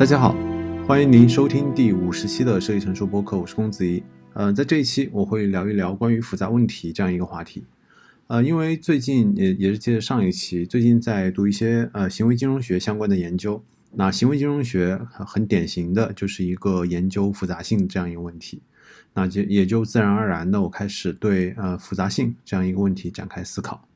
大家好，欢迎您收听第五十期的设计成熟播客，我是公子怡。呃，在这一期我会聊一聊关于复杂问题这样一个话题。呃，因为最近也也是接着上一期，最近在读一些呃行为金融学相关的研究。那行为金融学很典型的就是一个研究复杂性这样一个问题。那就也就自然而然的，我开始对呃复杂性这样一个问题展开思考。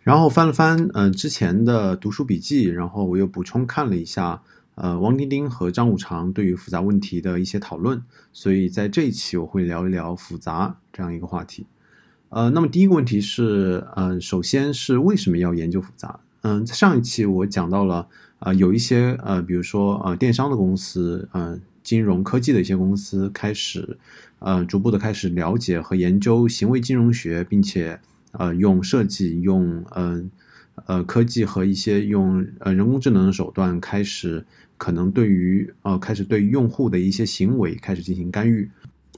然后翻了翻呃之前的读书笔记，然后我又补充看了一下。呃，王丁丁和张五常对于复杂问题的一些讨论，所以在这一期我会聊一聊复杂这样一个话题。呃，那么第一个问题是，呃，首先是为什么要研究复杂？嗯，上一期我讲到了，呃，有一些呃，比如说呃，电商的公司，呃，金融科技的一些公司开始，呃，逐步的开始了解和研究行为金融学，并且呃，用设计用嗯。呃科技和一些用呃人工智能的手段开始，可能对于呃开始对用户的一些行为开始进行干预，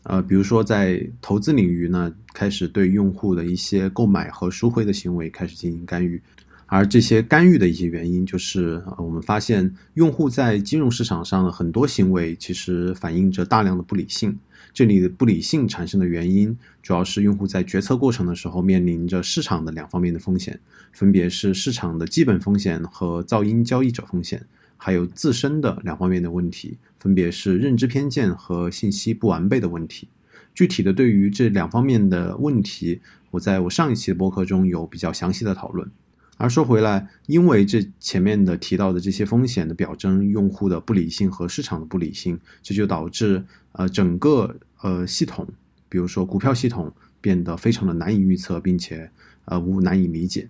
呃，比如说在投资领域呢，开始对用户的一些购买和赎回的行为开始进行干预，而这些干预的一些原因，就是我们发现用户在金融市场上的很多行为其实反映着大量的不理性。这里的不理性产生的原因，主要是用户在决策过程的时候面临着市场的两方面的风险，分别是市场的基本风险和噪音交易者风险，还有自身的两方面的问题，分别是认知偏见和信息不完备的问题。具体的对于这两方面的问题，我在我上一期的播客中有比较详细的讨论。而说回来，因为这前面的提到的这些风险的表征，用户的不理性和市场的不理性，这就导致呃整个呃系统，比如说股票系统变得非常的难以预测，并且呃无难以理解。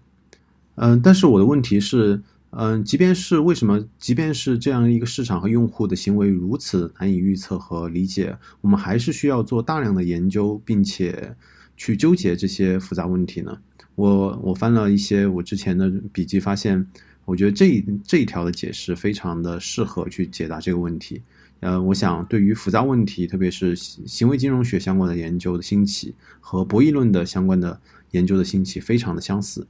嗯，但是我的问题是，嗯，即便是为什么，即便是这样一个市场和用户的行为如此难以预测和理解，我们还是需要做大量的研究，并且去纠结这些复杂问题呢？我我翻了一些我之前的笔记，发现我觉得这这一条的解释非常的适合去解答这个问题。呃，我想对于复杂问题，特别是行为金融学相关的研究的兴起和博弈论的相关的研究的兴起，非常的相似。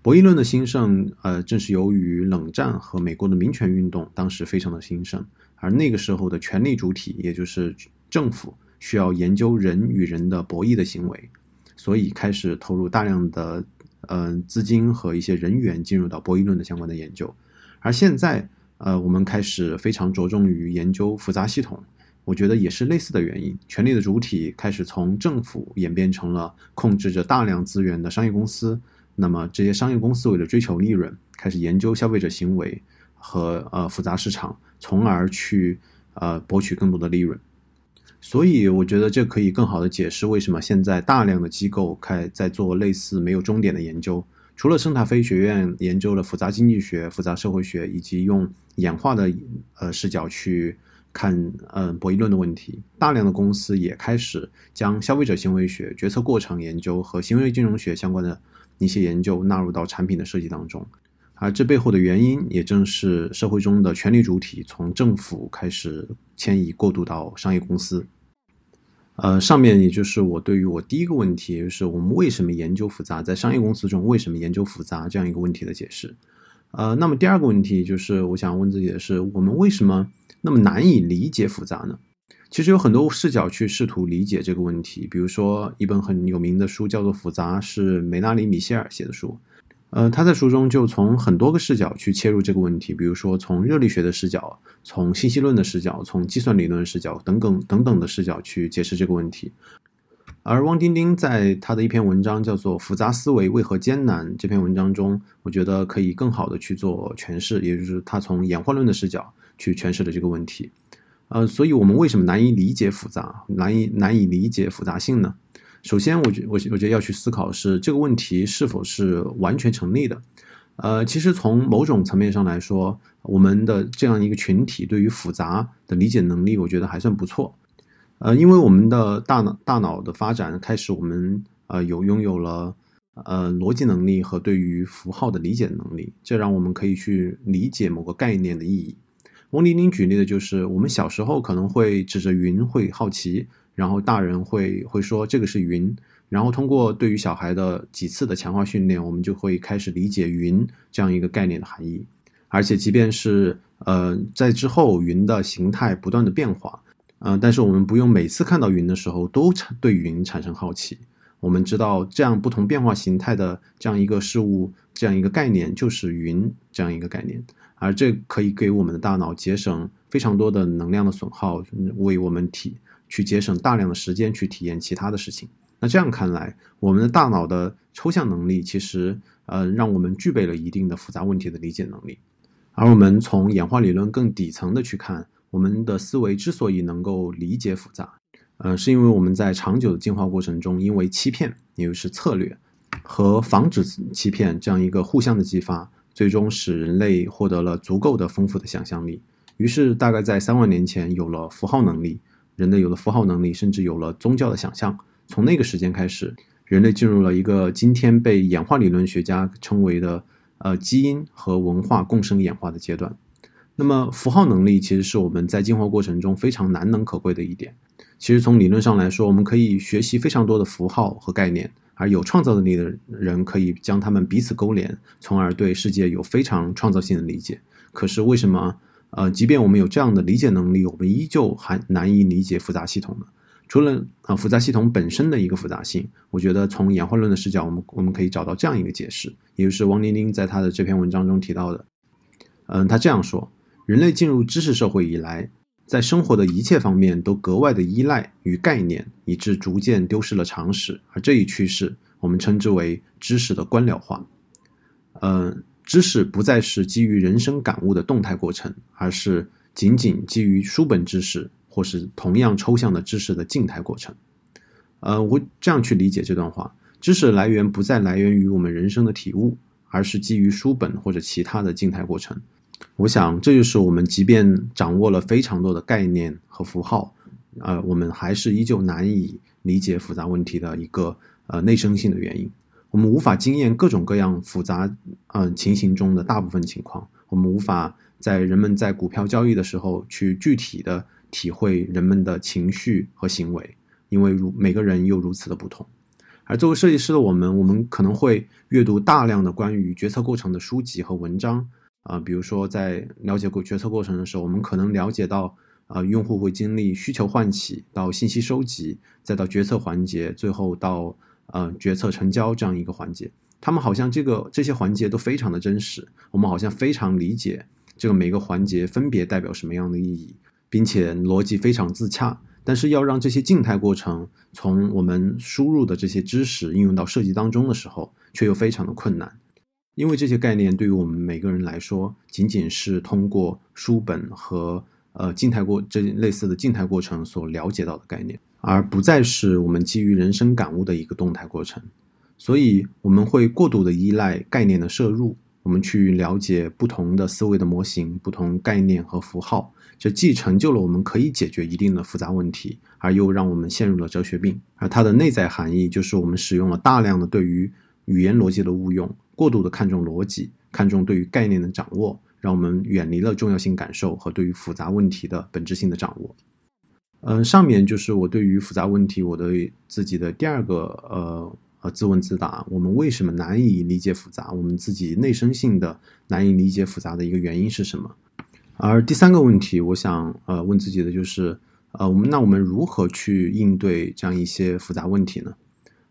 博弈论的兴盛，呃，正是由于冷战和美国的民权运动当时非常的兴盛，而那个时候的权力主体，也就是政府，需要研究人与人的博弈的行为。所以开始投入大量的呃资金和一些人员进入到博弈论的相关的研究，而现在呃我们开始非常着重于研究复杂系统，我觉得也是类似的原因。权力的主体开始从政府演变成了控制着大量资源的商业公司，那么这些商业公司为了追求利润，开始研究消费者行为和呃复杂市场，从而去呃博取更多的利润。所以我觉得这可以更好的解释为什么现在大量的机构开在做类似没有终点的研究。除了圣塔菲学院研究了复杂经济学、复杂社会学，以及用演化的呃视角去看呃博弈论的问题，大量的公司也开始将消费者行为学、决策过程研究和行为金融学相关的一些研究纳入到产品的设计当中。而这背后的原因，也正是社会中的权力主体从政府开始迁移过渡到商业公司。呃，上面也就是我对于我第一个问题，就是我们为什么研究复杂，在商业公司中为什么研究复杂这样一个问题的解释。呃，那么第二个问题就是我想问自己的是，我们为什么那么难以理解复杂呢？其实有很多视角去试图理解这个问题，比如说一本很有名的书叫做《复杂》，是梅拉里·米歇尔写的书。呃，他在书中就从很多个视角去切入这个问题，比如说从热力学的视角，从信息论的视角，从计算理论视角等等等等的视角去解释这个问题。而汪丁丁在他的一篇文章叫做《复杂思维为何艰难》这篇文章中，我觉得可以更好的去做诠释，也就是他从演化论的视角去诠释了这个问题。呃，所以我们为什么难以理解复杂，难以难以理解复杂性呢？首先，我觉我我觉得要去思考是这个问题是否是完全成立的。呃，其实从某种层面上来说，我们的这样一个群体对于复杂的理解能力，我觉得还算不错。呃，因为我们的大脑大脑的发展开始，我们呃有拥有了呃逻辑能力和对于符号的理解能力，这让我们可以去理解某个概念的意义。翁玲玲举例的就是，我们小时候可能会指着云会好奇，然后大人会会说这个是云，然后通过对于小孩的几次的强化训练，我们就会开始理解云这样一个概念的含义。而且即便是呃在之后云的形态不断的变化，呃，但是我们不用每次看到云的时候都产对云产生好奇。我们知道这样不同变化形态的这样一个事物，这样一个概念就是云这样一个概念。而这可以给我们的大脑节省非常多的能量的损耗，为我们体去节省大量的时间去体验其他的事情。那这样看来，我们的大脑的抽象能力其实呃让我们具备了一定的复杂问题的理解能力。而我们从演化理论更底层的去看，我们的思维之所以能够理解复杂，呃，是因为我们在长久的进化过程中，因为欺骗，也就是策略和防止欺骗这样一个互相的激发。最终使人类获得了足够的丰富的想象力，于是大概在三万年前有了符号能力，人类有了符号能力，甚至有了宗教的想象。从那个时间开始，人类进入了一个今天被演化理论学家称为的呃基因和文化共生演化的阶段。那么符号能力其实是我们在进化过程中非常难能可贵的一点。其实从理论上来说，我们可以学习非常多的符号和概念。而有创造能力的人可以将他们彼此勾连，从而对世界有非常创造性的理解。可是为什么，呃，即便我们有这样的理解能力，我们依旧还难以理解复杂系统呢？除了啊复杂系统本身的一个复杂性，我觉得从演化论的视角，我们我们可以找到这样一个解释，也就是王玲玲在他的这篇文章中提到的。嗯，他这样说：人类进入知识社会以来。在生活的一切方面都格外的依赖于概念，以致逐渐丢失了常识。而这一趋势，我们称之为知识的官僚化。嗯，知识不再是基于人生感悟的动态过程，而是仅仅基于书本知识或是同样抽象的知识的静态过程。呃，我这样去理解这段话：知识来源不再来源于我们人生的体悟，而是基于书本或者其他的静态过程。我想，这就是我们即便掌握了非常多的概念和符号，呃，我们还是依旧难以理解复杂问题的一个呃内生性的原因。我们无法经验各种各样复杂嗯情形中的大部分情况，我们无法在人们在股票交易的时候去具体的体会人们的情绪和行为，因为如每个人又如此的不同。而作为设计师的我们，我们可能会阅读大量的关于决策过程的书籍和文章。啊，比如说在了解过决策过程的时候，我们可能了解到，啊，用户会经历需求唤起到信息收集，再到决策环节，最后到呃决策成交这样一个环节。他们好像这个这些环节都非常的真实，我们好像非常理解这个每个环节分别代表什么样的意义，并且逻辑非常自洽。但是要让这些静态过程从我们输入的这些知识应用到设计当中的时候，却又非常的困难。因为这些概念对于我们每个人来说，仅仅是通过书本和呃静态过这类似的静态过程所了解到的概念，而不再是我们基于人生感悟的一个动态过程。所以我们会过度的依赖概念的摄入，我们去了解不同的思维的模型、不同概念和符号，这既成就了我们可以解决一定的复杂问题，而又让我们陷入了哲学病。而它的内在含义就是我们使用了大量的对于语言逻辑的误用。过度的看重逻辑，看重对于概念的掌握，让我们远离了重要性感受和对于复杂问题的本质性的掌握。嗯，上面就是我对于复杂问题我的自己的第二个呃呃自问自答：我们为什么难以理解复杂？我们自己内生性的难以理解复杂的一个原因是什么？而第三个问题，我想呃问自己的就是呃我们那我们如何去应对这样一些复杂问题呢？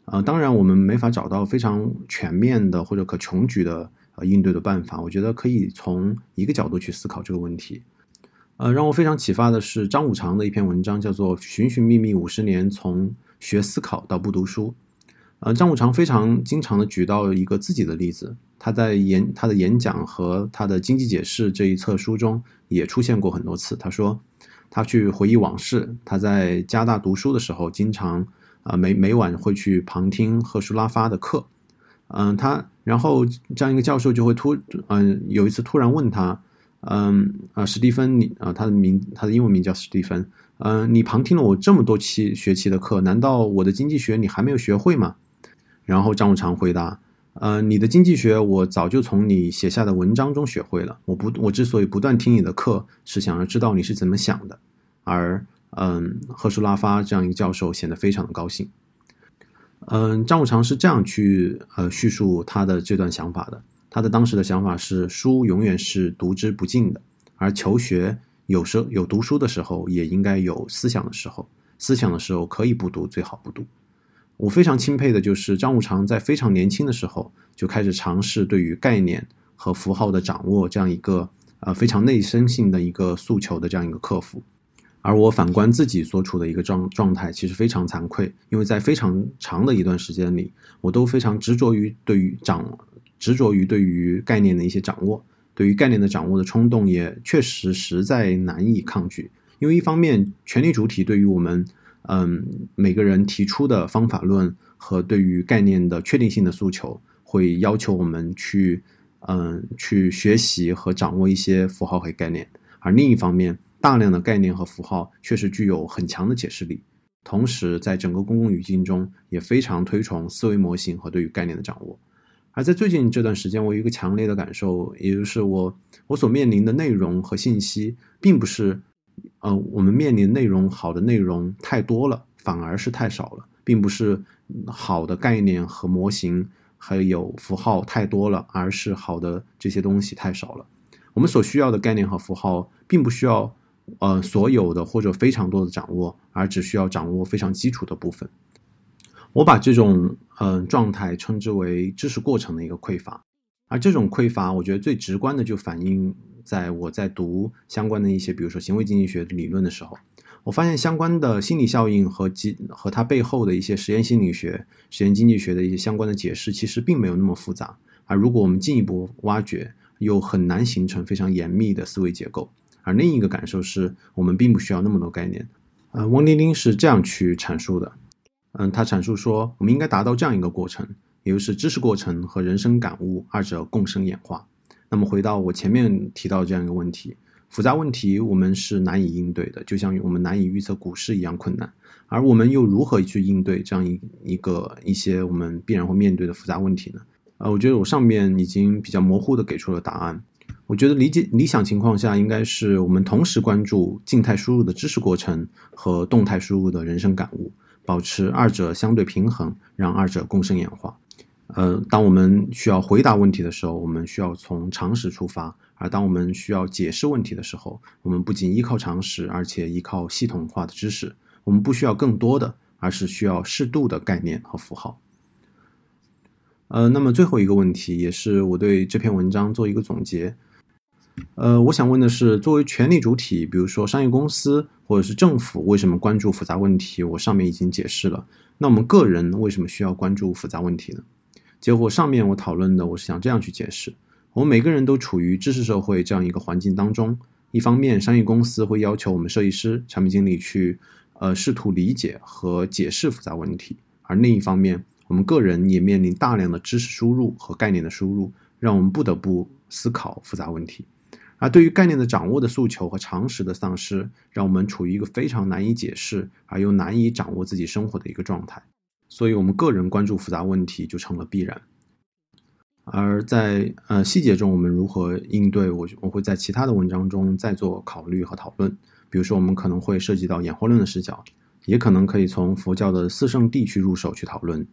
呃，当然，我们没法找到非常全面的或者可穷举的呃应对的办法。我觉得可以从一个角度去思考这个问题。呃，让我非常启发的是张五常的一篇文章，叫做《寻寻觅觅五十年：从学思考到不读书》。呃，张五常非常经常的举到一个自己的例子，他在演他的演讲和他的经济解释这一册书中也出现过很多次。他说，他去回忆往事，他在加大读书的时候，经常。啊，每每晚会去旁听赫舒拉发的课，嗯，他然后这样一个教授就会突，嗯，有一次突然问他，嗯，啊，史蒂芬，你啊，他的名，他的英文名叫史蒂芬，嗯，你旁听了我这么多期学期的课，难道我的经济学你还没有学会吗？然后张五常回答，呃，你的经济学我早就从你写下的文章中学会了。我不，我之所以不断听你的课，是想要知道你是怎么想的。而，嗯，赫舒拉发这样一个教授显得非常的高兴。嗯，张五常是这样去呃叙述他的这段想法的。他的当时的想法是，书永远是读之不尽的，而求学有时候有读书的时候，也应该有思想的时候。思想的时候可以不读，最好不读。我非常钦佩的就是张五常在非常年轻的时候就开始尝试对于概念和符号的掌握，这样一个呃非常内生性的一个诉求的这样一个克服。而我反观自己所处的一个状状态，其实非常惭愧，因为在非常长的一段时间里，我都非常执着于对于掌执着于对于概念的一些掌握，对于概念的掌握的冲动也确实实在难以抗拒。因为一方面，权力主体对于我们嗯每个人提出的方法论和对于概念的确定性的诉求，会要求我们去嗯去学习和掌握一些符号和概念，而另一方面。大量的概念和符号确实具有很强的解释力，同时在整个公共语境中也非常推崇思维模型和对于概念的掌握。而在最近这段时间，我有一个强烈的感受，也就是我我所面临的内容和信息，并不是呃我们面临内容好的内容太多了，反而是太少了，并不是好的概念和模型还有符号太多了，而是好的这些东西太少了。我们所需要的概念和符号，并不需要。呃，所有的或者非常多的掌握，而只需要掌握非常基础的部分。我把这种嗯状态称之为知识过程的一个匮乏。而这种匮乏，我觉得最直观的就反映在我在读相关的一些，比如说行为经济学理论的时候，我发现相关的心理效应和及和它背后的一些实验心理学、实验经济学的一些相关的解释，其实并没有那么复杂。而如果我们进一步挖掘，又很难形成非常严密的思维结构。而另一个感受是我们并不需要那么多概念。呃，汪丁丁是这样去阐述的。嗯，他阐述说，我们应该达到这样一个过程，也就是知识过程和人生感悟二者共生演化。那么回到我前面提到这样一个问题，复杂问题我们是难以应对的，就像我们难以预测股市一样困难。而我们又如何去应对这样一一个一些我们必然会面对的复杂问题呢？呃，我觉得我上面已经比较模糊的给出了答案。我觉得理解理想情况下，应该是我们同时关注静态输入的知识过程和动态输入的人生感悟，保持二者相对平衡，让二者共生演化。呃，当我们需要回答问题的时候，我们需要从常识出发；而当我们需要解释问题的时候，我们不仅依靠常识，而且依靠系统化的知识。我们不需要更多的，而是需要适度的概念和符号。呃，那么最后一个问题，也是我对这篇文章做一个总结。呃，我想问的是，作为权力主体，比如说商业公司或者是政府，为什么关注复杂问题？我上面已经解释了。那我们个人为什么需要关注复杂问题呢？结果上面我讨论的，我是想这样去解释：我们每个人都处于知识社会这样一个环境当中。一方面，商业公司会要求我们设计师、产品经理去呃试图理解和解释复杂问题；而另一方面，我们个人也面临大量的知识输入和概念的输入，让我们不得不思考复杂问题。而对于概念的掌握的诉求和常识的丧失，让我们处于一个非常难以解释而又难以掌握自己生活的一个状态，所以，我们个人关注复杂问题就成了必然。而在呃细节中，我们如何应对？我我会在其他的文章中再做考虑和讨论。比如说，我们可能会涉及到演化论的视角，也可能可以从佛教的四圣地去入手去讨论。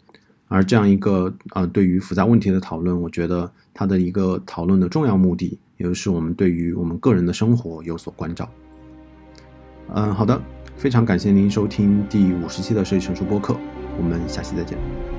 而这样一个呃对于复杂问题的讨论，我觉得它的一个讨论的重要目的。也就是我们对于我们个人的生活有所关照。嗯，好的，非常感谢您收听第五十期的设计成熟播客，我们下期再见。